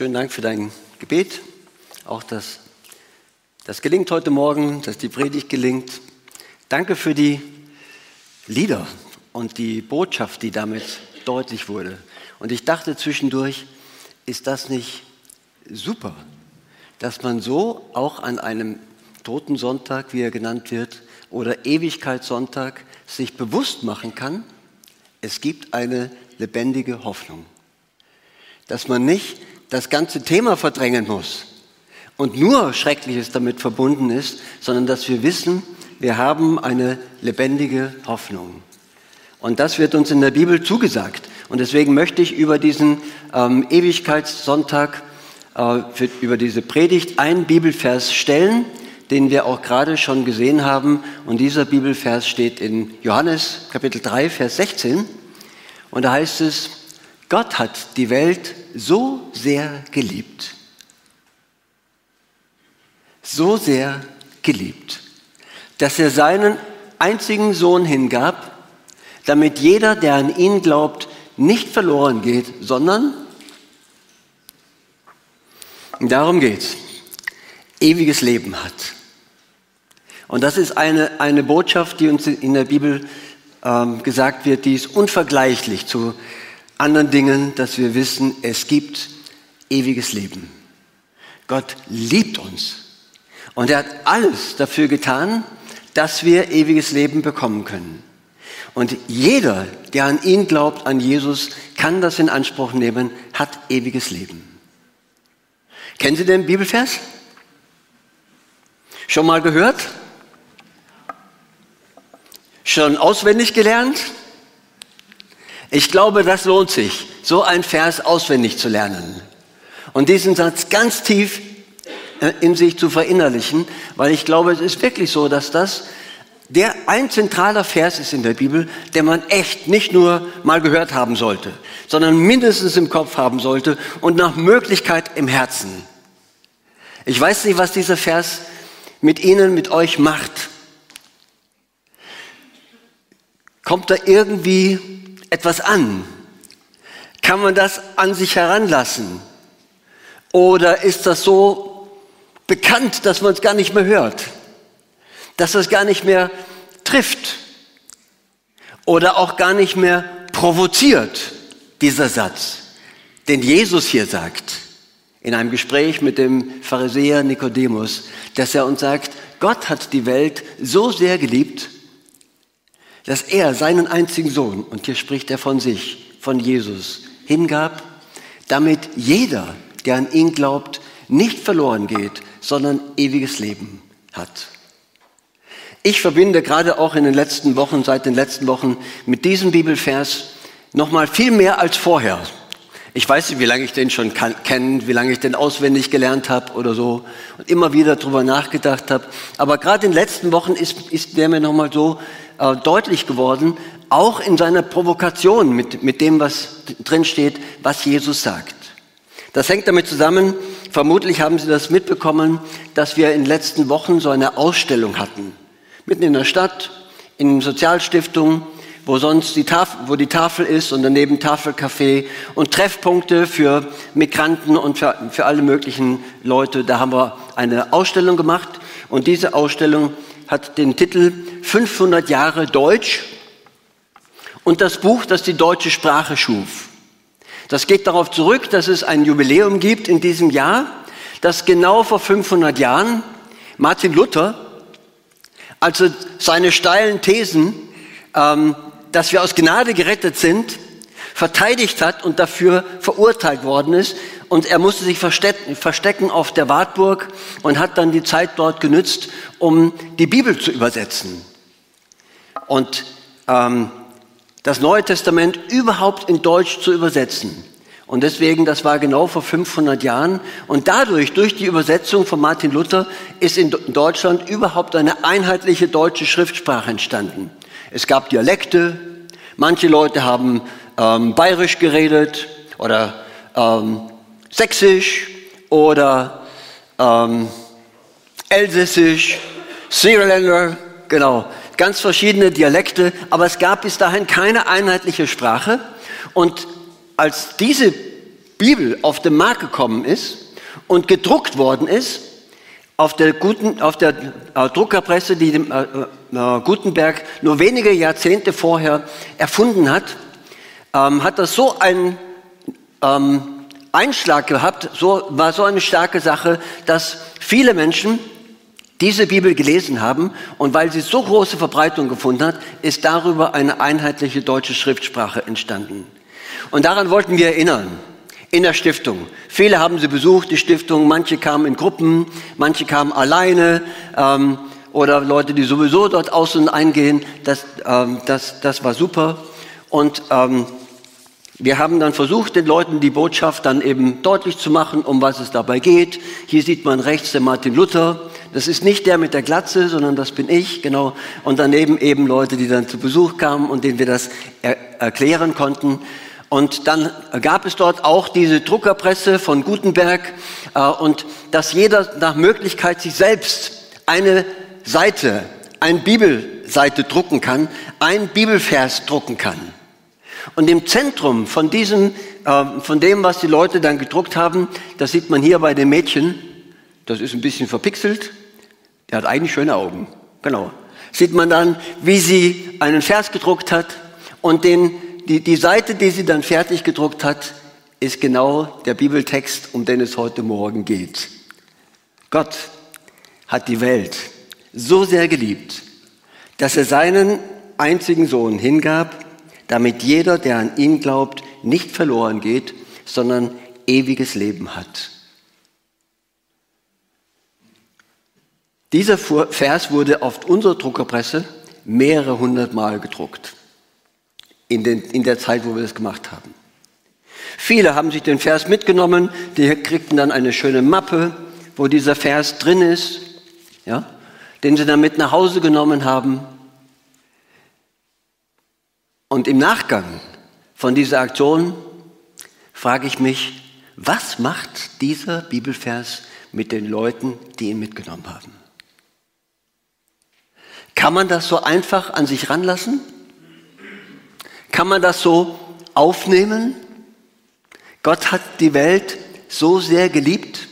Schönen Dank für dein Gebet. Auch dass das gelingt heute Morgen, dass die Predigt gelingt. Danke für die Lieder und die Botschaft, die damit deutlich wurde. Und ich dachte zwischendurch, ist das nicht super, dass man so auch an einem Totensonntag, wie er genannt wird, oder Ewigkeitssonntag sich bewusst machen kann, es gibt eine lebendige Hoffnung. Dass man nicht das ganze Thema verdrängen muss und nur Schreckliches damit verbunden ist, sondern dass wir wissen, wir haben eine lebendige Hoffnung. Und das wird uns in der Bibel zugesagt. Und deswegen möchte ich über diesen ähm, Ewigkeitssonntag, äh, für, über diese Predigt einen Bibelvers stellen, den wir auch gerade schon gesehen haben. Und dieser Bibelvers steht in Johannes Kapitel 3, Vers 16. Und da heißt es, Gott hat die Welt so sehr geliebt. So sehr geliebt, dass er seinen einzigen Sohn hingab, damit jeder, der an ihn glaubt, nicht verloren geht, sondern darum geht's, ewiges Leben hat. Und das ist eine, eine Botschaft, die uns in der Bibel ähm, gesagt wird, die ist unvergleichlich zu anderen Dingen, dass wir wissen, es gibt ewiges Leben. Gott liebt uns und er hat alles dafür getan, dass wir ewiges Leben bekommen können. Und jeder, der an ihn glaubt, an Jesus, kann das in Anspruch nehmen, hat ewiges Leben. Kennen Sie den Bibelvers? Schon mal gehört? Schon auswendig gelernt? Ich glaube, das lohnt sich, so ein Vers auswendig zu lernen und diesen Satz ganz tief äh, in sich zu verinnerlichen, weil ich glaube, es ist wirklich so, dass das der ein zentraler Vers ist in der Bibel, der man echt nicht nur mal gehört haben sollte, sondern mindestens im Kopf haben sollte und nach Möglichkeit im Herzen. Ich weiß nicht, was dieser Vers mit Ihnen, mit euch macht. Kommt da irgendwie etwas an? Kann man das an sich heranlassen? Oder ist das so bekannt, dass man es gar nicht mehr hört? Dass es gar nicht mehr trifft? Oder auch gar nicht mehr provoziert, dieser Satz, den Jesus hier sagt, in einem Gespräch mit dem Pharisäer Nikodemus, dass er uns sagt, Gott hat die Welt so sehr geliebt, dass er seinen einzigen Sohn, und hier spricht er von sich, von Jesus, hingab, damit jeder, der an ihn glaubt, nicht verloren geht, sondern ewiges Leben hat. Ich verbinde gerade auch in den letzten Wochen, seit den letzten Wochen mit diesem Bibelvers nochmal viel mehr als vorher. Ich weiß nicht, wie lange ich den schon kenne, wie lange ich den auswendig gelernt habe oder so und immer wieder drüber nachgedacht habe. Aber gerade in den letzten Wochen ist, ist der mir nochmal so äh, deutlich geworden, auch in seiner Provokation mit, mit dem, was drin steht, was Jesus sagt. Das hängt damit zusammen, vermutlich haben Sie das mitbekommen, dass wir in den letzten Wochen so eine Ausstellung hatten. Mitten in der Stadt, in Sozialstiftungen, wo sonst die Tafel, wo die Tafel ist und daneben Tafelcafé und Treffpunkte für Migranten und für, für alle möglichen Leute. Da haben wir eine Ausstellung gemacht und diese Ausstellung hat den Titel 500 Jahre Deutsch und das Buch, das die deutsche Sprache schuf. Das geht darauf zurück, dass es ein Jubiläum gibt in diesem Jahr, dass genau vor 500 Jahren Martin Luther, also seine steilen Thesen, ähm, dass wir aus Gnade gerettet sind, verteidigt hat und dafür verurteilt worden ist. Und er musste sich verstecken auf der Wartburg und hat dann die Zeit dort genützt, um die Bibel zu übersetzen. Und ähm, das Neue Testament überhaupt in Deutsch zu übersetzen. Und deswegen, das war genau vor 500 Jahren. Und dadurch, durch die Übersetzung von Martin Luther, ist in Deutschland überhaupt eine einheitliche deutsche Schriftsprache entstanden. Es gab Dialekte. Manche Leute haben ähm, bayerisch geredet oder ähm, sächsisch oder ähm, elsässisch, Sierländer, genau, ganz verschiedene Dialekte, aber es gab bis dahin keine einheitliche Sprache. Und als diese Bibel auf den Markt gekommen ist und gedruckt worden ist, auf der, guten, auf der äh, Druckerpresse, die dem, äh, äh, Gutenberg nur wenige Jahrzehnte vorher erfunden hat, ähm, hat das so einen ähm, Einschlag gehabt, so, war so eine starke Sache, dass viele Menschen diese Bibel gelesen haben und weil sie so große Verbreitung gefunden hat, ist darüber eine einheitliche deutsche Schriftsprache entstanden. Und daran wollten wir erinnern in der Stiftung. Viele haben sie besucht, die Stiftung. Manche kamen in Gruppen, manche kamen alleine ähm, oder Leute, die sowieso dort aus und eingehen. Das, ähm, das, das war super. Und ähm, wir haben dann versucht, den Leuten die Botschaft dann eben deutlich zu machen, um was es dabei geht. Hier sieht man rechts den Martin Luther. Das ist nicht der mit der Glatze, sondern das bin ich, genau. Und daneben eben Leute, die dann zu Besuch kamen und denen wir das er erklären konnten. Und dann gab es dort auch diese Druckerpresse von Gutenberg äh, und dass jeder nach Möglichkeit sich selbst eine Seite, eine Bibelseite drucken kann, ein Bibelvers drucken kann. Und im Zentrum von diesem, äh, von dem, was die Leute dann gedruckt haben, das sieht man hier bei den Mädchen, das ist ein bisschen verpixelt, der hat eigentlich schöne Augen, genau. Sieht man dann, wie sie einen Vers gedruckt hat und den die, die Seite, die sie dann fertig gedruckt hat, ist genau der Bibeltext, um den es heute Morgen geht. Gott hat die Welt so sehr geliebt, dass er seinen einzigen Sohn hingab, damit jeder, der an ihn glaubt, nicht verloren geht, sondern ewiges Leben hat. Dieser Vers wurde auf unserer Druckerpresse mehrere hundert Mal gedruckt in, den, in der Zeit, wo wir das gemacht haben. Viele haben sich den Vers mitgenommen, die kriegten dann eine schöne Mappe, wo dieser Vers drin ist, ja, den sie dann mit nach Hause genommen haben. Und im Nachgang von dieser Aktion frage ich mich, was macht dieser Bibelvers mit den Leuten, die ihn mitgenommen haben? Kann man das so einfach an sich ranlassen? Kann man das so aufnehmen? Gott hat die Welt so sehr geliebt,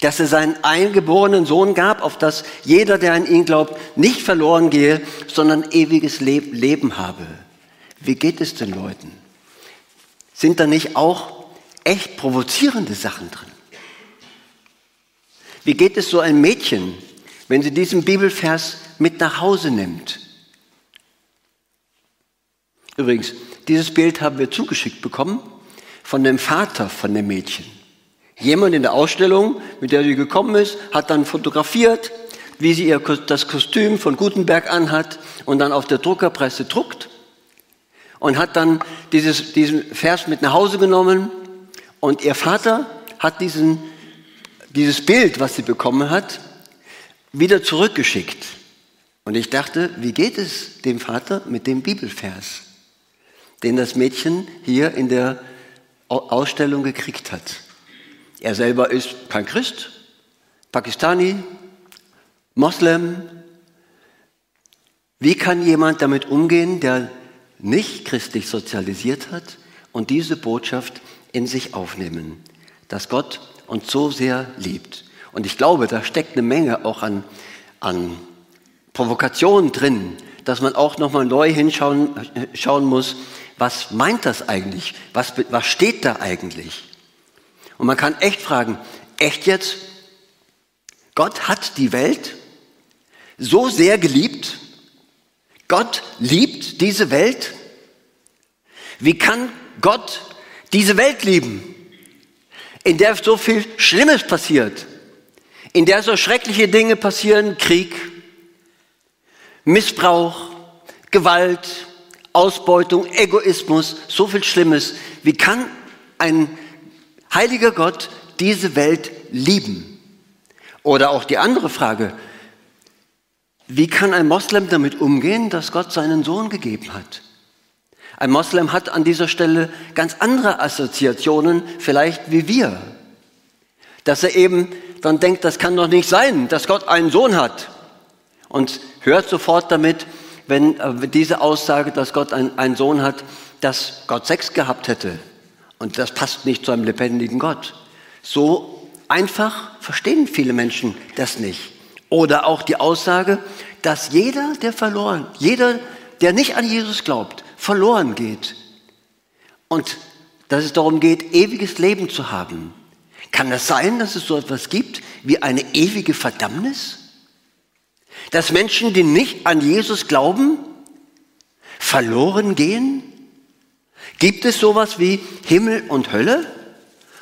dass er seinen eingeborenen Sohn gab, auf dass jeder, der an ihn glaubt, nicht verloren gehe, sondern ewiges Leben habe. Wie geht es den Leuten? Sind da nicht auch echt provozierende Sachen drin? Wie geht es so ein Mädchen, wenn sie diesen Bibelvers mit nach Hause nimmt? Übrigens, dieses Bild haben wir zugeschickt bekommen von dem Vater von dem Mädchen. Jemand in der Ausstellung, mit der sie gekommen ist, hat dann fotografiert, wie sie ihr, das Kostüm von Gutenberg anhat und dann auf der Druckerpresse druckt und hat dann dieses, diesen Vers mit nach Hause genommen und ihr Vater hat diesen, dieses Bild, was sie bekommen hat, wieder zurückgeschickt. Und ich dachte, wie geht es dem Vater mit dem Bibelvers? Den das Mädchen hier in der Ausstellung gekriegt hat. Er selber ist kein Christ, Pakistani, Moslem. Wie kann jemand damit umgehen, der nicht christlich sozialisiert hat und diese Botschaft in sich aufnehmen, dass Gott uns so sehr liebt? Und ich glaube, da steckt eine Menge auch an, an Provokationen drin, dass man auch nochmal neu hinschauen schauen muss, was meint das eigentlich? Was, was steht da eigentlich? Und man kann echt fragen, echt jetzt? Gott hat die Welt so sehr geliebt? Gott liebt diese Welt? Wie kann Gott diese Welt lieben, in der so viel Schlimmes passiert, in der so schreckliche Dinge passieren, Krieg, Missbrauch, Gewalt, Ausbeutung, Egoismus, so viel Schlimmes. Wie kann ein heiliger Gott diese Welt lieben? Oder auch die andere Frage, wie kann ein Moslem damit umgehen, dass Gott seinen Sohn gegeben hat? Ein Moslem hat an dieser Stelle ganz andere Assoziationen, vielleicht wie wir. Dass er eben dann denkt, das kann doch nicht sein, dass Gott einen Sohn hat. Und hört sofort damit, wenn äh, diese Aussage, dass Gott einen Sohn hat, dass Gott Sex gehabt hätte. Und das passt nicht zu einem lebendigen Gott. So einfach verstehen viele Menschen das nicht. Oder auch die Aussage, dass jeder, der verloren, jeder, der nicht an Jesus glaubt, verloren geht. Und dass es darum geht, ewiges Leben zu haben. Kann es sein, dass es so etwas gibt wie eine ewige Verdammnis? Dass Menschen, die nicht an Jesus glauben, verloren gehen? Gibt es sowas wie Himmel und Hölle?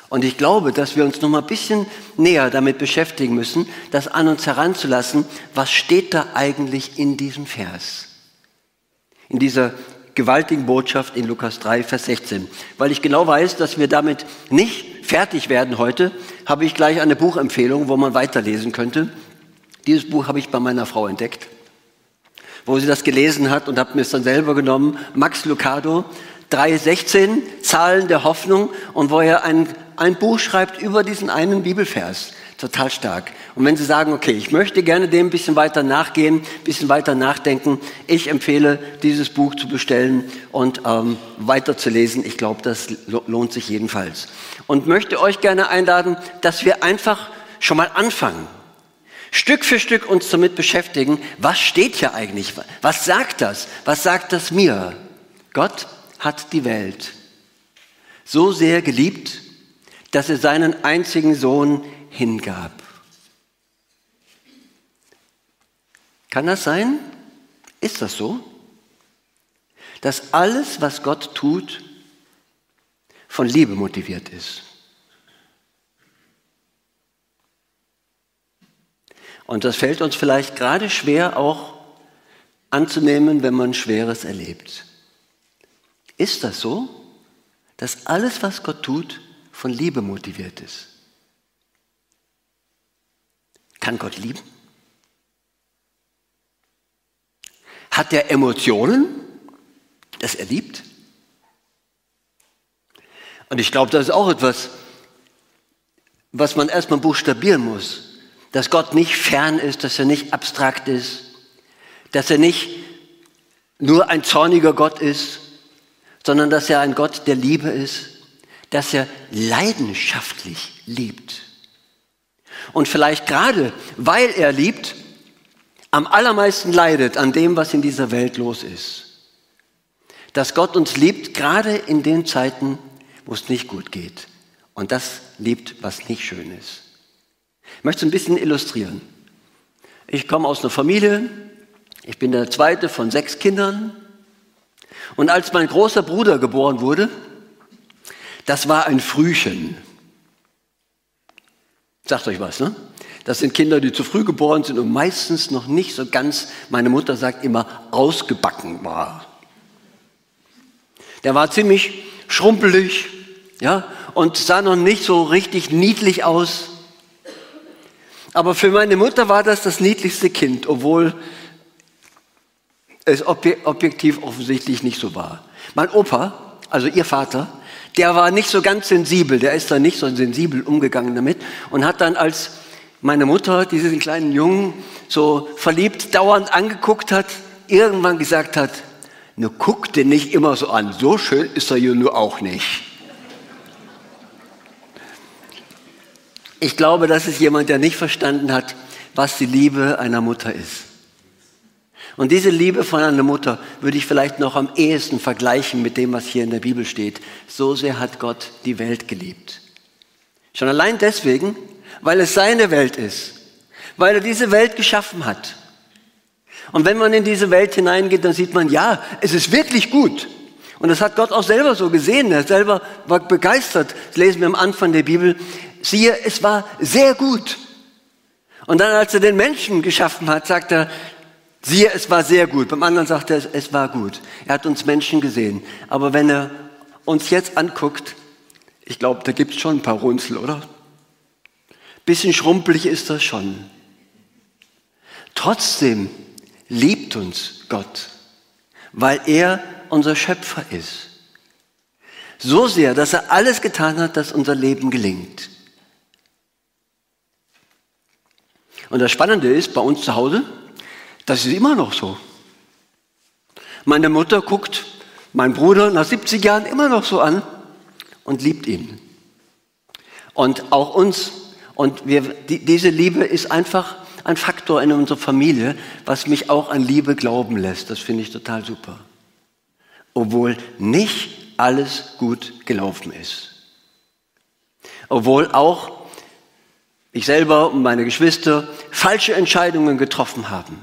Und ich glaube, dass wir uns noch mal ein bisschen näher damit beschäftigen müssen, das an uns heranzulassen. Was steht da eigentlich in diesem Vers? In dieser gewaltigen Botschaft in Lukas 3, Vers 16. Weil ich genau weiß, dass wir damit nicht fertig werden heute, habe ich gleich eine Buchempfehlung, wo man weiterlesen könnte. Dieses Buch habe ich bei meiner Frau entdeckt, wo sie das gelesen hat und habe mir es dann selber genommen. Max Lucado, 3,16, Zahlen der Hoffnung und wo er ein, ein Buch schreibt über diesen einen Bibelvers. Total stark. Und wenn Sie sagen, okay, ich möchte gerne dem ein bisschen weiter nachgehen, ein bisschen weiter nachdenken, ich empfehle, dieses Buch zu bestellen und ähm, weiterzulesen. Ich glaube, das lohnt sich jedenfalls. Und möchte euch gerne einladen, dass wir einfach schon mal anfangen. Stück für Stück uns damit beschäftigen, was steht hier eigentlich? Was sagt das? Was sagt das mir? Gott hat die Welt so sehr geliebt, dass er seinen einzigen Sohn hingab. Kann das sein? Ist das so? Dass alles, was Gott tut, von Liebe motiviert ist. Und das fällt uns vielleicht gerade schwer auch anzunehmen, wenn man Schweres erlebt. Ist das so, dass alles, was Gott tut, von Liebe motiviert ist? Kann Gott lieben? Hat er Emotionen, dass er liebt? Und ich glaube, das ist auch etwas, was man erstmal buchstabieren muss. Dass Gott nicht fern ist, dass er nicht abstrakt ist, dass er nicht nur ein zorniger Gott ist, sondern dass er ein Gott der Liebe ist, dass er leidenschaftlich liebt. Und vielleicht gerade, weil er liebt, am allermeisten leidet an dem, was in dieser Welt los ist. Dass Gott uns liebt, gerade in den Zeiten, wo es nicht gut geht. Und das liebt, was nicht schön ist. Ich möchte es ein bisschen illustrieren. Ich komme aus einer Familie, ich bin der zweite von sechs Kindern. Und als mein großer Bruder geboren wurde, das war ein Frühchen. Sagt euch was, ne? Das sind Kinder, die zu früh geboren sind und meistens noch nicht so ganz, meine Mutter sagt immer, ausgebacken war. Der war ziemlich schrumpelig, ja, und sah noch nicht so richtig niedlich aus. Aber für meine Mutter war das das niedlichste Kind, obwohl es objektiv offensichtlich nicht so war. Mein Opa, also ihr Vater, der war nicht so ganz sensibel, der ist da nicht so sensibel umgegangen damit und hat dann als meine Mutter diesen kleinen Jungen so verliebt dauernd angeguckt hat, irgendwann gesagt hat, nur guck den nicht immer so an, so schön ist er ja nur auch nicht. Ich glaube, das ist jemand, der nicht verstanden hat, was die Liebe einer Mutter ist. Und diese Liebe von einer Mutter würde ich vielleicht noch am ehesten vergleichen mit dem, was hier in der Bibel steht. So sehr hat Gott die Welt geliebt. Schon allein deswegen, weil es seine Welt ist, weil er diese Welt geschaffen hat. Und wenn man in diese Welt hineingeht, dann sieht man, ja, es ist wirklich gut. Und das hat Gott auch selber so gesehen. Er selber war begeistert. Das lesen wir am Anfang der Bibel. Siehe, es war sehr gut. Und dann, als er den Menschen geschaffen hat, sagt er, Siehe, es war sehr gut. Beim anderen sagt er, es war gut. Er hat uns Menschen gesehen. Aber wenn er uns jetzt anguckt, ich glaube, da gibt es schon ein paar Runzel, oder? Bisschen schrumpelig ist das schon. Trotzdem liebt uns Gott, weil er unser Schöpfer ist. So sehr, dass er alles getan hat, dass unser Leben gelingt. Und das Spannende ist bei uns zu Hause, das ist immer noch so. Meine Mutter guckt meinen Bruder nach 70 Jahren immer noch so an und liebt ihn. Und auch uns. Und wir, die, diese Liebe ist einfach ein Faktor in unserer Familie, was mich auch an Liebe glauben lässt. Das finde ich total super. Obwohl nicht alles gut gelaufen ist. Obwohl auch ich selber und meine Geschwister falsche Entscheidungen getroffen haben.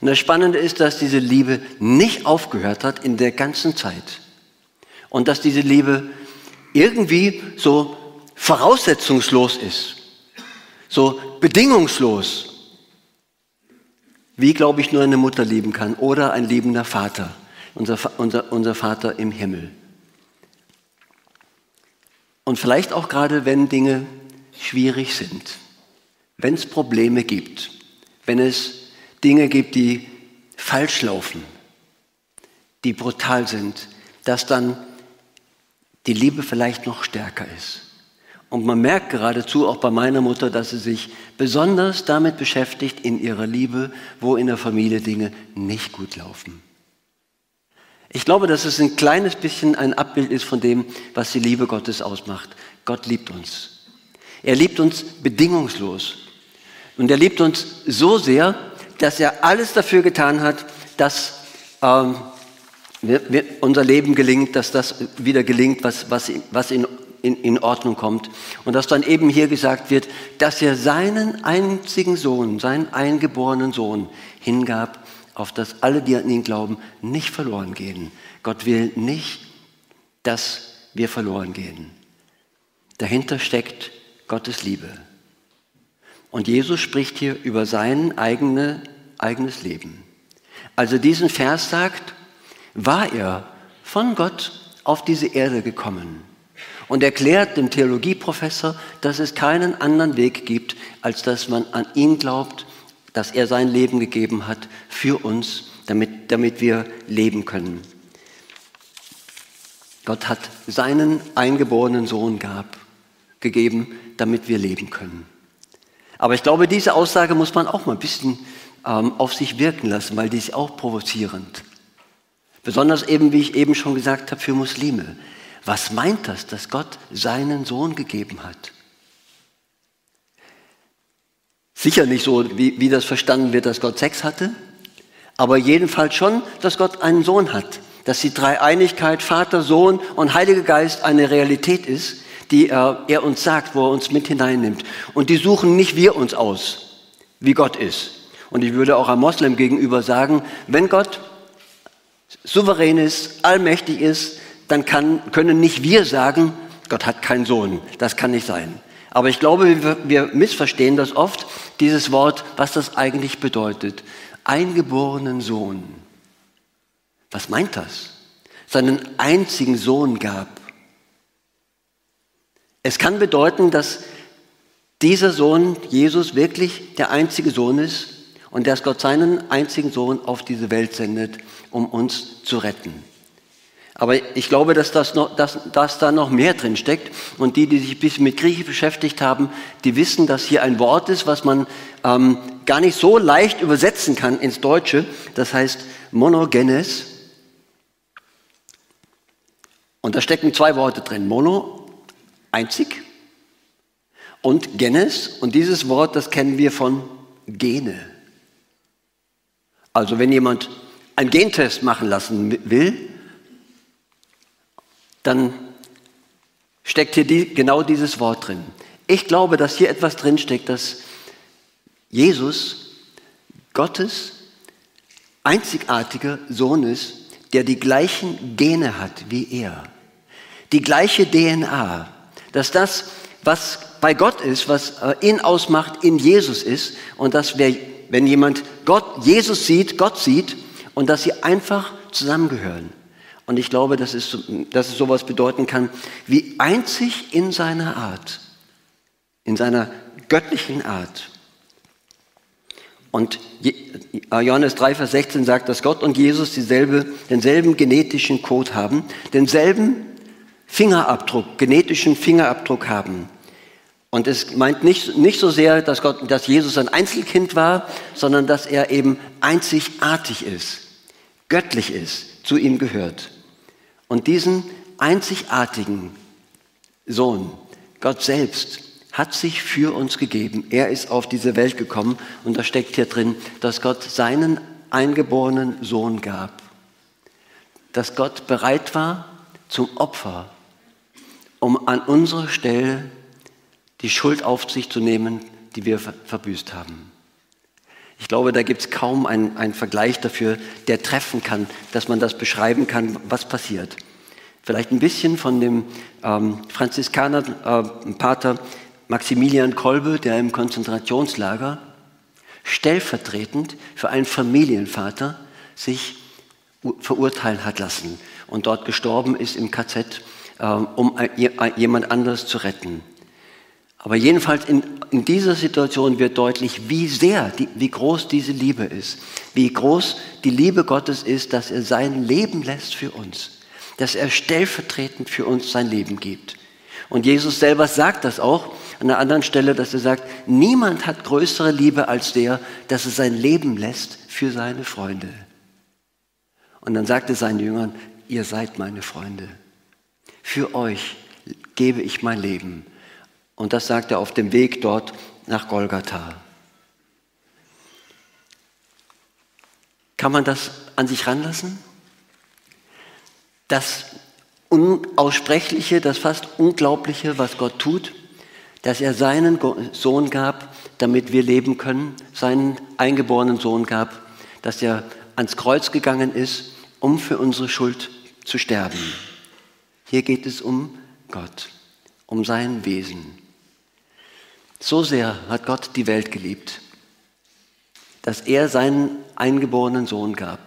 Und das Spannende ist, dass diese Liebe nicht aufgehört hat in der ganzen Zeit. Und dass diese Liebe irgendwie so voraussetzungslos ist, so bedingungslos, wie, glaube ich, nur eine Mutter lieben kann oder ein liebender Vater, unser, unser, unser Vater im Himmel. Und vielleicht auch gerade, wenn Dinge schwierig sind, wenn es Probleme gibt, wenn es Dinge gibt, die falsch laufen, die brutal sind, dass dann die Liebe vielleicht noch stärker ist. Und man merkt geradezu auch bei meiner Mutter, dass sie sich besonders damit beschäftigt in ihrer Liebe, wo in der Familie Dinge nicht gut laufen. Ich glaube, dass es ein kleines bisschen ein Abbild ist von dem, was die Liebe Gottes ausmacht. Gott liebt uns. Er liebt uns bedingungslos. Und er liebt uns so sehr, dass er alles dafür getan hat, dass ähm, wir, wir, unser Leben gelingt, dass das wieder gelingt, was, was, was in, in, in Ordnung kommt. Und dass dann eben hier gesagt wird, dass er seinen einzigen Sohn, seinen eingeborenen Sohn hingab, auf dass alle, die an ihn glauben, nicht verloren gehen. Gott will nicht, dass wir verloren gehen. Dahinter steckt Gottes Liebe. Und Jesus spricht hier über sein eigene, eigenes Leben. Also diesen Vers sagt, war er von Gott auf diese Erde gekommen und erklärt dem Theologieprofessor, dass es keinen anderen Weg gibt, als dass man an ihn glaubt, dass er sein Leben gegeben hat für uns, damit, damit wir leben können. Gott hat seinen eingeborenen Sohn gab, gegeben, damit wir leben können. Aber ich glaube, diese Aussage muss man auch mal ein bisschen ähm, auf sich wirken lassen, weil die ist auch provozierend. Besonders eben, wie ich eben schon gesagt habe, für Muslime. Was meint das, dass Gott seinen Sohn gegeben hat? Sicher nicht so, wie, wie das verstanden wird, dass Gott Sex hatte, aber jedenfalls schon, dass Gott einen Sohn hat, dass die Dreieinigkeit Vater, Sohn und Heiliger Geist eine Realität ist, die er, uns sagt, wo er uns mit hineinnimmt. Und die suchen nicht wir uns aus, wie Gott ist. Und ich würde auch einem Moslem gegenüber sagen, wenn Gott souverän ist, allmächtig ist, dann kann, können nicht wir sagen, Gott hat keinen Sohn. Das kann nicht sein. Aber ich glaube, wir, wir missverstehen das oft, dieses Wort, was das eigentlich bedeutet. Eingeborenen Sohn. Was meint das? Seinen einzigen Sohn gab. Es kann bedeuten, dass dieser Sohn, Jesus, wirklich der einzige Sohn ist und dass Gott seinen einzigen Sohn auf diese Welt sendet, um uns zu retten. Aber ich glaube, dass, das noch, dass, dass da noch mehr drin steckt. Und die, die sich ein bisschen mit Griechisch beschäftigt haben, die wissen, dass hier ein Wort ist, was man ähm, gar nicht so leicht übersetzen kann ins Deutsche. Das heißt Monogenes. Und da stecken zwei Worte drin. Mono einzig und Genes. Und dieses Wort, das kennen wir von Gene. Also wenn jemand einen Gentest machen lassen will, dann steckt hier die, genau dieses Wort drin. Ich glaube, dass hier etwas drin steckt, dass Jesus Gottes einzigartiger Sohn ist, der die gleichen Gene hat wie er, die gleiche DNA, dass das, was bei Gott ist, was äh, ihn ausmacht, in Jesus ist und dass wer wenn jemand Gott, Jesus sieht, Gott sieht und dass sie einfach zusammengehören. Und ich glaube, dass es, dass es sowas bedeuten kann, wie einzig in seiner Art, in seiner göttlichen Art. Und Johannes 3, Vers 16 sagt, dass Gott und Jesus dieselbe, denselben genetischen Code haben, denselben Fingerabdruck, genetischen Fingerabdruck haben. Und es meint nicht, nicht so sehr, dass, Gott, dass Jesus ein Einzelkind war, sondern dass er eben einzigartig ist, göttlich ist, zu ihm gehört. Und diesen einzigartigen Sohn, Gott selbst, hat sich für uns gegeben. Er ist auf diese Welt gekommen und da steckt hier drin, dass Gott seinen eingeborenen Sohn gab. Dass Gott bereit war zum Opfer, um an unserer Stelle die Schuld auf sich zu nehmen, die wir verbüßt haben. Ich glaube, da gibt es kaum einen, einen, Vergleich dafür, der treffen kann, dass man das beschreiben kann, was passiert. Vielleicht ein bisschen von dem ähm, Franziskaner äh, Pater Maximilian Kolbe, der im Konzentrationslager stellvertretend für einen Familienvater sich verurteilen hat lassen und dort gestorben ist im KZ, um jemand anderes zu retten. Aber jedenfalls in, in dieser Situation wird deutlich, wie sehr, die, wie groß diese Liebe ist, wie groß die Liebe Gottes ist, dass er sein Leben lässt für uns, dass er stellvertretend für uns sein Leben gibt. Und Jesus selber sagt das auch an einer anderen Stelle, dass er sagt, niemand hat größere Liebe als der, dass er sein Leben lässt für seine Freunde. Und dann sagte seinen Jüngern, ihr seid meine Freunde. Für euch gebe ich mein Leben. Und das sagt er auf dem Weg dort nach Golgatha. Kann man das an sich ranlassen? Das Unaussprechliche, das fast Unglaubliche, was Gott tut, dass er seinen Sohn gab, damit wir leben können, seinen eingeborenen Sohn gab, dass er ans Kreuz gegangen ist, um für unsere Schuld zu sterben. Hier geht es um Gott, um sein Wesen. So sehr hat Gott die Welt geliebt, dass er seinen eingeborenen Sohn gab.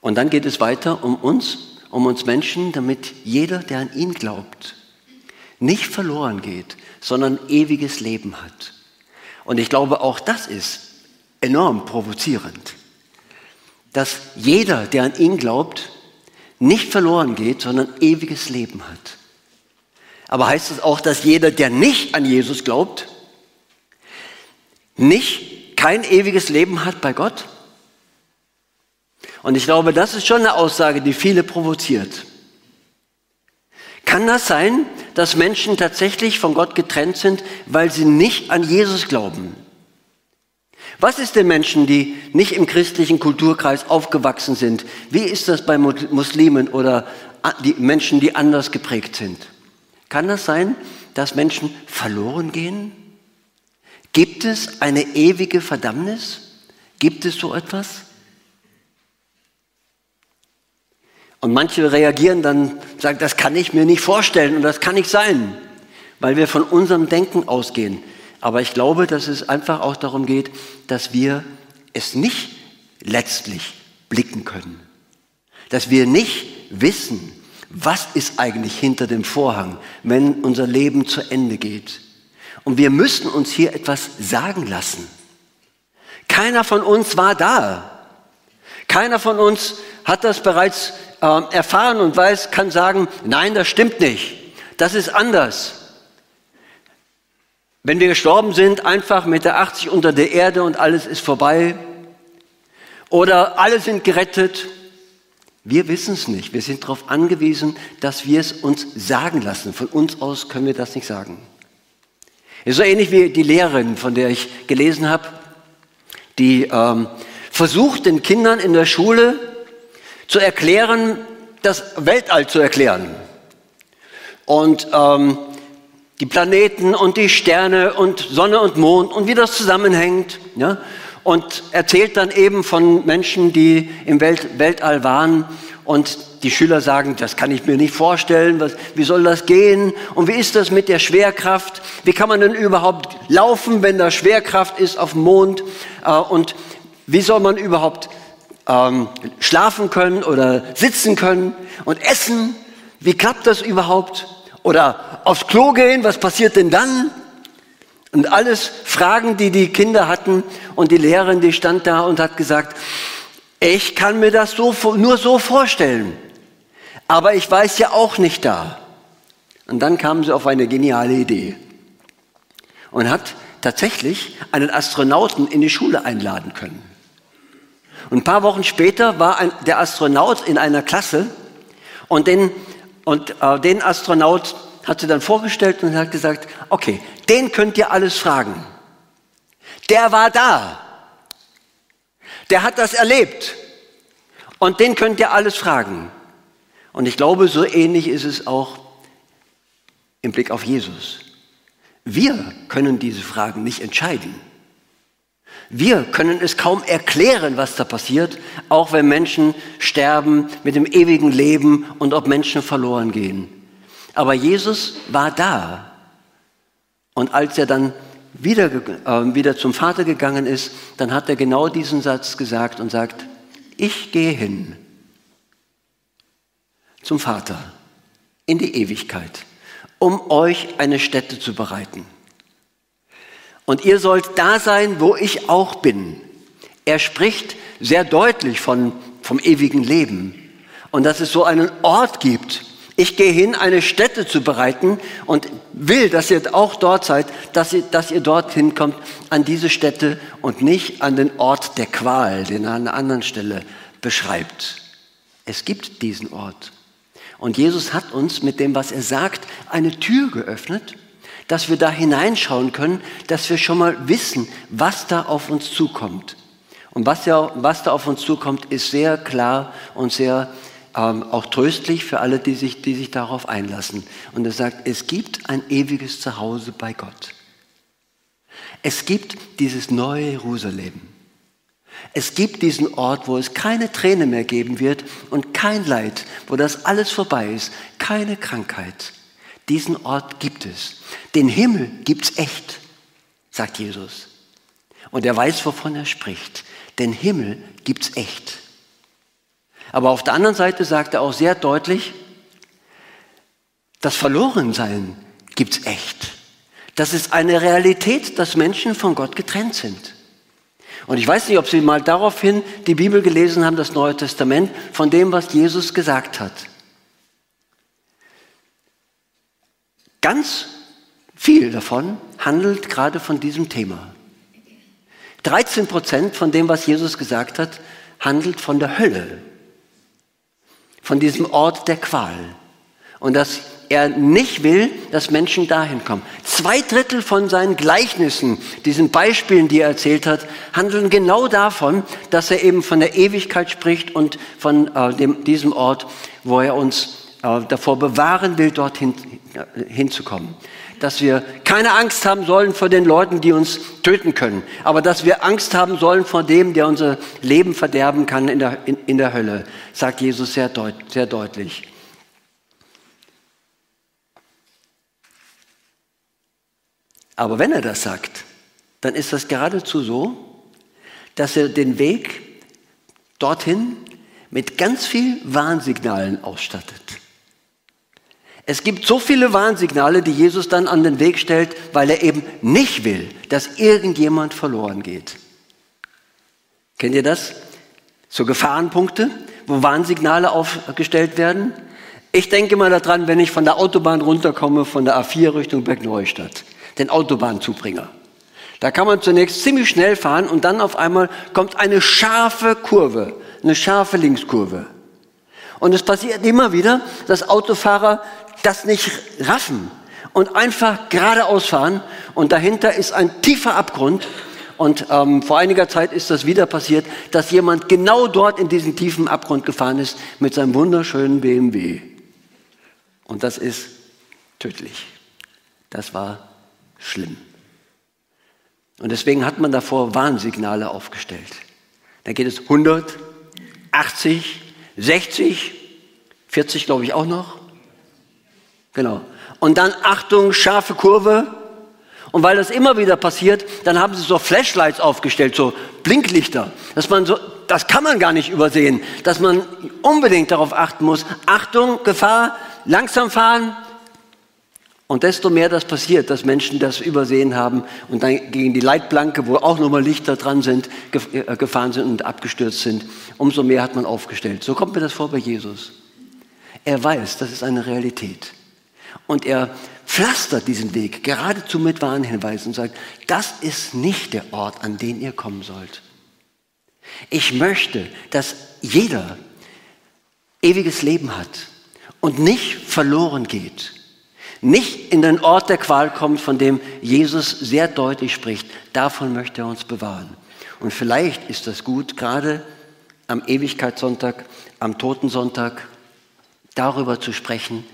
Und dann geht es weiter um uns, um uns Menschen, damit jeder, der an ihn glaubt, nicht verloren geht, sondern ewiges Leben hat. Und ich glaube, auch das ist enorm provozierend, dass jeder, der an ihn glaubt, nicht verloren geht, sondern ewiges Leben hat. Aber heißt es das auch, dass jeder, der nicht an Jesus glaubt, nicht kein ewiges Leben hat bei Gott? Und ich glaube, das ist schon eine Aussage, die viele provoziert. Kann das sein, dass Menschen tatsächlich von Gott getrennt sind, weil sie nicht an Jesus glauben? Was ist den Menschen, die nicht im christlichen Kulturkreis aufgewachsen sind? Wie ist das bei Muslimen oder die Menschen, die anders geprägt sind? Kann das sein, dass Menschen verloren gehen? Gibt es eine ewige Verdammnis? Gibt es so etwas? Und manche reagieren dann, sagen, das kann ich mir nicht vorstellen und das kann nicht sein, weil wir von unserem Denken ausgehen. Aber ich glaube, dass es einfach auch darum geht, dass wir es nicht letztlich blicken können. Dass wir nicht wissen, was ist eigentlich hinter dem Vorhang, wenn unser Leben zu Ende geht. Und wir müssen uns hier etwas sagen lassen. Keiner von uns war da. Keiner von uns hat das bereits äh, erfahren und weiß, kann sagen, nein, das stimmt nicht. Das ist anders. Wenn wir gestorben sind, einfach mit der 80 unter der Erde und alles ist vorbei. Oder alle sind gerettet wir wissen es nicht. Wir sind darauf angewiesen, dass wir es uns sagen lassen. Von uns aus können wir das nicht sagen. Es ist so ähnlich wie die Lehrerin, von der ich gelesen habe, die ähm, versucht, den Kindern in der Schule zu erklären, das Weltall zu erklären. Und ähm, die Planeten und die Sterne und Sonne und Mond und wie das zusammenhängt. Ja? und erzählt dann eben von Menschen, die im Welt, Weltall waren und die Schüler sagen, das kann ich mir nicht vorstellen, was, wie soll das gehen und wie ist das mit der Schwerkraft? Wie kann man denn überhaupt laufen, wenn da Schwerkraft ist auf dem Mond? Äh, und wie soll man überhaupt ähm, schlafen können oder sitzen können und essen? Wie klappt das überhaupt? Oder aufs Klo gehen, was passiert denn dann? Und alles Fragen, die die Kinder hatten. Und die Lehrerin, die stand da und hat gesagt, ich kann mir das so, nur so vorstellen. Aber ich weiß ja auch nicht da. Und dann kam sie auf eine geniale Idee und hat tatsächlich einen Astronauten in die Schule einladen können. Und ein paar Wochen später war ein, der Astronaut in einer Klasse und den, und, äh, den Astronaut hat sie dann vorgestellt und hat gesagt, okay, den könnt ihr alles fragen. Der war da. Der hat das erlebt. Und den könnt ihr alles fragen. Und ich glaube, so ähnlich ist es auch im Blick auf Jesus. Wir können diese Fragen nicht entscheiden. Wir können es kaum erklären, was da passiert, auch wenn Menschen sterben mit dem ewigen Leben und ob Menschen verloren gehen. Aber Jesus war da. Und als er dann wieder, äh, wieder zum Vater gegangen ist, dann hat er genau diesen Satz gesagt und sagt, ich gehe hin zum Vater in die Ewigkeit, um euch eine Stätte zu bereiten. Und ihr sollt da sein, wo ich auch bin. Er spricht sehr deutlich von, vom ewigen Leben und dass es so einen Ort gibt, ich gehe hin, eine Stätte zu bereiten und will, dass ihr auch dort seid, dass ihr, dass ihr dorthin kommt, an diese Stätte und nicht an den Ort der Qual, den er an einer anderen Stelle beschreibt. Es gibt diesen Ort. Und Jesus hat uns mit dem, was er sagt, eine Tür geöffnet, dass wir da hineinschauen können, dass wir schon mal wissen, was da auf uns zukommt. Und was, ja, was da auf uns zukommt, ist sehr klar und sehr ähm, auch tröstlich für alle, die sich, die sich darauf einlassen. Und er sagt, es gibt ein ewiges Zuhause bei Gott. Es gibt dieses neue Jerusalem. Es gibt diesen Ort, wo es keine Träne mehr geben wird und kein Leid, wo das alles vorbei ist, keine Krankheit. Diesen Ort gibt es. Den Himmel gibt es echt, sagt Jesus. Und er weiß, wovon er spricht. Den Himmel gibt es echt. Aber auf der anderen Seite sagt er auch sehr deutlich, das Verlorensein gibt es echt. Das ist eine Realität, dass Menschen von Gott getrennt sind. Und ich weiß nicht, ob Sie mal daraufhin die Bibel gelesen haben, das Neue Testament, von dem, was Jesus gesagt hat. Ganz viel davon handelt gerade von diesem Thema. 13 Prozent von dem, was Jesus gesagt hat, handelt von der Hölle von diesem Ort der Qual. Und dass er nicht will, dass Menschen dahin kommen. Zwei Drittel von seinen Gleichnissen, diesen Beispielen, die er erzählt hat, handeln genau davon, dass er eben von der Ewigkeit spricht und von äh, dem, diesem Ort, wo er uns äh, davor bewahren will, dorthin hinzukommen dass wir keine Angst haben sollen vor den Leuten, die uns töten können, aber dass wir Angst haben sollen vor dem, der unser Leben verderben kann in der, in, in der Hölle, sagt Jesus sehr, deut, sehr deutlich. Aber wenn er das sagt, dann ist das geradezu so, dass er den Weg dorthin mit ganz viel Warnsignalen ausstattet. Es gibt so viele Warnsignale, die Jesus dann an den Weg stellt, weil er eben nicht will, dass irgendjemand verloren geht. Kennt ihr das? So Gefahrenpunkte, wo Warnsignale aufgestellt werden. Ich denke mal daran, wenn ich von der Autobahn runterkomme, von der A4 Richtung Bergneustadt, den Autobahnzubringer. Da kann man zunächst ziemlich schnell fahren und dann auf einmal kommt eine scharfe Kurve, eine scharfe Linkskurve. Und es passiert immer wieder, dass Autofahrer das nicht raffen und einfach geradeaus fahren und dahinter ist ein tiefer Abgrund. Und ähm, vor einiger Zeit ist das wieder passiert, dass jemand genau dort in diesen tiefen Abgrund gefahren ist mit seinem wunderschönen BMW. Und das ist tödlich. Das war schlimm. Und deswegen hat man davor Warnsignale aufgestellt. Da geht es 100, 80, 60, 40 glaube ich auch noch. Genau. Und dann Achtung, scharfe Kurve. Und weil das immer wieder passiert, dann haben sie so Flashlights aufgestellt, so Blinklichter, dass man so, das kann man gar nicht übersehen, dass man unbedingt darauf achten muss. Achtung, Gefahr, langsam fahren. Und desto mehr das passiert, dass Menschen das übersehen haben und dann gegen die Leitplanke, wo auch nochmal Lichter dran sind, äh, gefahren sind und abgestürzt sind, umso mehr hat man aufgestellt. So kommt mir das vor bei Jesus. Er weiß, das ist eine Realität. Und er pflastert diesen Weg geradezu mit Warnhinweisen und sagt, das ist nicht der Ort, an den ihr kommen sollt. Ich möchte, dass jeder ewiges Leben hat und nicht verloren geht. Nicht in den Ort der Qual kommt, von dem Jesus sehr deutlich spricht. Davon möchte er uns bewahren. Und vielleicht ist das gut, gerade am Ewigkeitssonntag, am Totensonntag, darüber zu sprechen,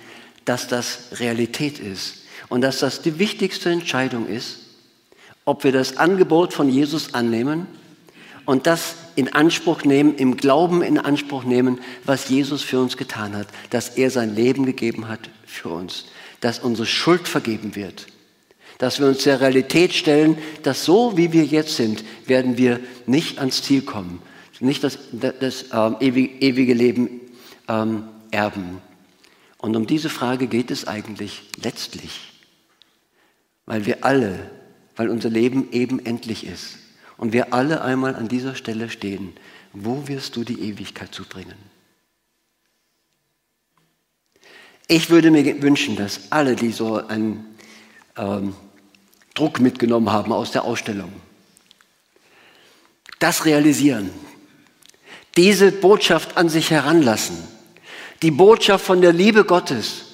dass das Realität ist und dass das die wichtigste Entscheidung ist, ob wir das Angebot von Jesus annehmen und das in Anspruch nehmen, im Glauben in Anspruch nehmen, was Jesus für uns getan hat, dass er sein Leben gegeben hat für uns, dass unsere Schuld vergeben wird, dass wir uns der Realität stellen, dass so wie wir jetzt sind, werden wir nicht ans Ziel kommen, nicht das, das ähm, ewige Leben ähm, erben. Und um diese Frage geht es eigentlich letztlich, weil wir alle, weil unser Leben eben endlich ist und wir alle einmal an dieser Stelle stehen. Wo wirst du die Ewigkeit zubringen? Ich würde mir wünschen, dass alle, die so einen ähm, Druck mitgenommen haben aus der Ausstellung, das realisieren, diese Botschaft an sich heranlassen die Botschaft von der Liebe Gottes,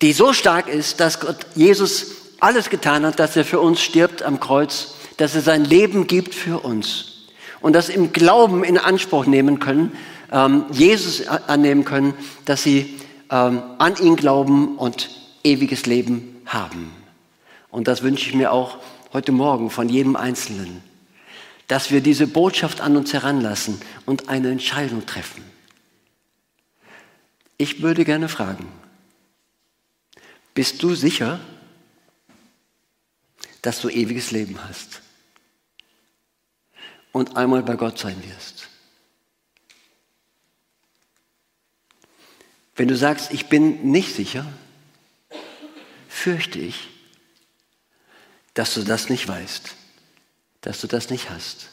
die so stark ist, dass Gott Jesus alles getan hat, dass er für uns stirbt am Kreuz, dass er sein Leben gibt für uns und das im Glauben in Anspruch nehmen können, ähm, Jesus annehmen können, dass sie ähm, an ihn glauben und ewiges Leben haben. Und das wünsche ich mir auch heute Morgen von jedem Einzelnen, dass wir diese Botschaft an uns heranlassen und eine Entscheidung treffen. Ich würde gerne fragen, bist du sicher, dass du ewiges Leben hast und einmal bei Gott sein wirst? Wenn du sagst, ich bin nicht sicher, fürchte ich, dass du das nicht weißt, dass du das nicht hast.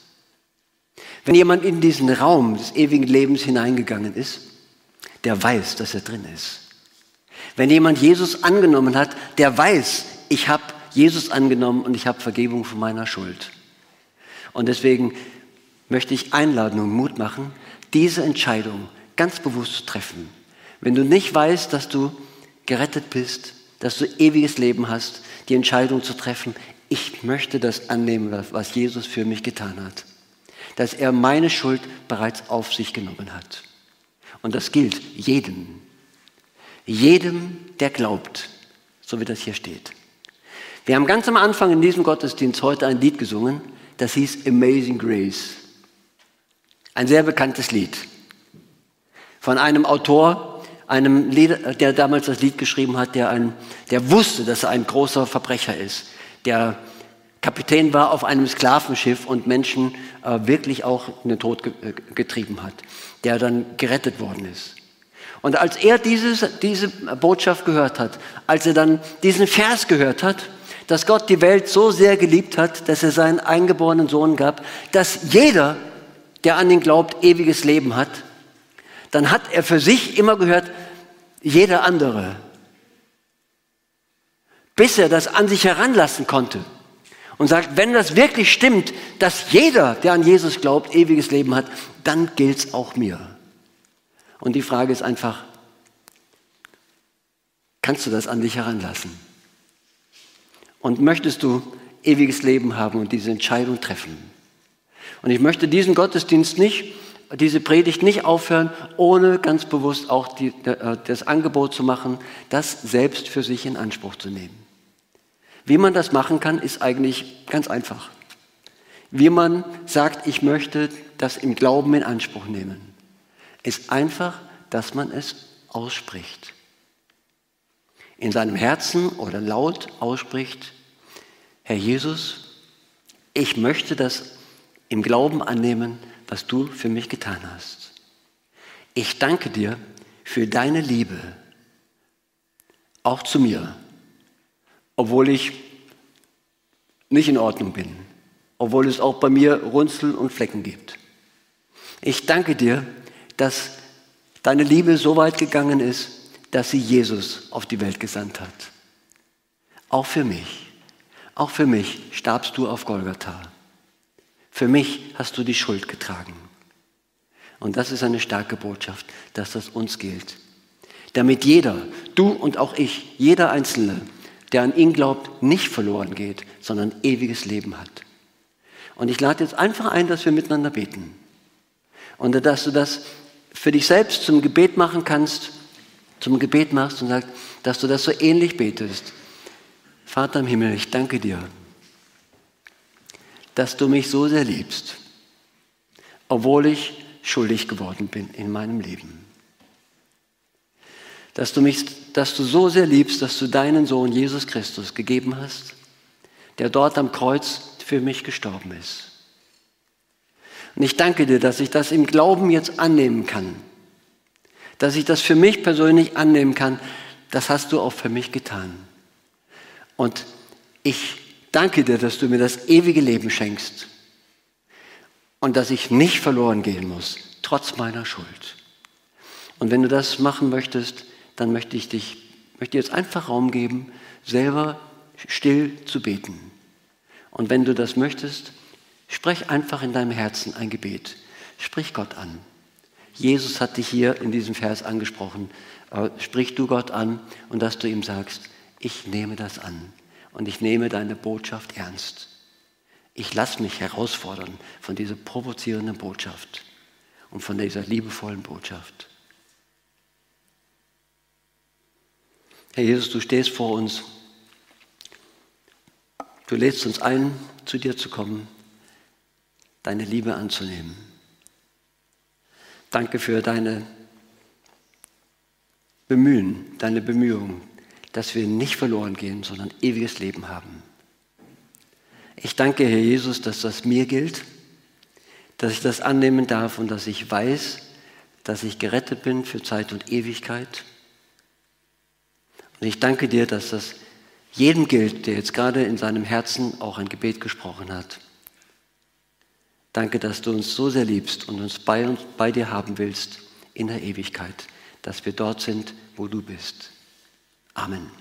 Wenn jemand in diesen Raum des ewigen Lebens hineingegangen ist, der weiß, dass er drin ist. Wenn jemand Jesus angenommen hat, der weiß, ich habe Jesus angenommen und ich habe Vergebung von meiner Schuld. Und deswegen möchte ich einladen und Mut machen, diese Entscheidung ganz bewusst zu treffen. Wenn du nicht weißt, dass du gerettet bist, dass du ewiges Leben hast, die Entscheidung zu treffen, ich möchte das annehmen, was Jesus für mich getan hat. Dass er meine Schuld bereits auf sich genommen hat. Und das gilt jedem. Jedem, der glaubt, so wie das hier steht. Wir haben ganz am Anfang in diesem Gottesdienst heute ein Lied gesungen, das hieß Amazing Grace. Ein sehr bekanntes Lied. Von einem Autor, einem Lied, der damals das Lied geschrieben hat, der, ein, der wusste, dass er ein großer Verbrecher ist, der Kapitän war auf einem Sklavenschiff und Menschen äh, wirklich auch in den Tod ge äh, getrieben hat, der dann gerettet worden ist. Und als er dieses, diese Botschaft gehört hat, als er dann diesen Vers gehört hat, dass Gott die Welt so sehr geliebt hat, dass er seinen eingeborenen Sohn gab, dass jeder, der an ihn glaubt, ewiges Leben hat, dann hat er für sich immer gehört, jeder andere. Bis er das an sich heranlassen konnte und sagt, wenn das wirklich stimmt, dass jeder, der an Jesus glaubt, ewiges Leben hat, dann gilt es auch mir. Und die Frage ist einfach, kannst du das an dich heranlassen? Und möchtest du ewiges Leben haben und diese Entscheidung treffen? Und ich möchte diesen Gottesdienst nicht, diese Predigt nicht aufhören, ohne ganz bewusst auch die, äh, das Angebot zu machen, das selbst für sich in Anspruch zu nehmen. Wie man das machen kann, ist eigentlich ganz einfach. Wie man sagt, ich möchte das im Glauben in Anspruch nehmen, ist einfach, dass man es ausspricht. In seinem Herzen oder laut ausspricht, Herr Jesus, ich möchte das im Glauben annehmen, was du für mich getan hast. Ich danke dir für deine Liebe, auch zu mir, obwohl ich nicht in Ordnung bin, obwohl es auch bei mir Runzel und Flecken gibt. Ich danke dir, dass deine Liebe so weit gegangen ist, dass sie Jesus auf die Welt gesandt hat. Auch für mich, auch für mich starbst du auf Golgatha. Für mich hast du die Schuld getragen. Und das ist eine starke Botschaft, dass das uns gilt. Damit jeder, du und auch ich, jeder Einzelne, der an ihn glaubt, nicht verloren geht, sondern ewiges Leben hat. Und ich lade jetzt einfach ein, dass wir miteinander beten. Und dass du das für dich selbst zum Gebet machen kannst, zum Gebet machst und sagst, dass du das so ähnlich betest. Vater im Himmel, ich danke dir, dass du mich so sehr liebst, obwohl ich schuldig geworden bin in meinem Leben. Dass du mich, dass du so sehr liebst, dass du deinen Sohn Jesus Christus gegeben hast, der dort am Kreuz für mich gestorben ist. Und ich danke dir, dass ich das im Glauben jetzt annehmen kann. Dass ich das für mich persönlich annehmen kann. Das hast du auch für mich getan. Und ich danke dir, dass du mir das ewige Leben schenkst. Und dass ich nicht verloren gehen muss, trotz meiner Schuld. Und wenn du das machen möchtest, dann möchte ich dich, möchte jetzt einfach Raum geben, selber still zu beten. Und wenn du das möchtest, sprech einfach in deinem Herzen ein Gebet. Sprich Gott an. Jesus hat dich hier in diesem Vers angesprochen. Sprich du Gott an und dass du ihm sagst, ich nehme das an und ich nehme deine Botschaft ernst. Ich lasse mich herausfordern von dieser provozierenden Botschaft und von dieser liebevollen Botschaft. Herr Jesus, du stehst vor uns. Du lädst uns ein, zu dir zu kommen, deine Liebe anzunehmen. Danke für deine Bemühen, deine Bemühungen, dass wir nicht verloren gehen, sondern ewiges Leben haben. Ich danke, Herr Jesus, dass das mir gilt, dass ich das annehmen darf und dass ich weiß, dass ich gerettet bin für Zeit und Ewigkeit und ich danke dir, dass das jedem gilt, der jetzt gerade in seinem Herzen auch ein Gebet gesprochen hat. Danke, dass du uns so sehr liebst und uns bei, uns, bei dir haben willst in der Ewigkeit, dass wir dort sind, wo du bist. Amen.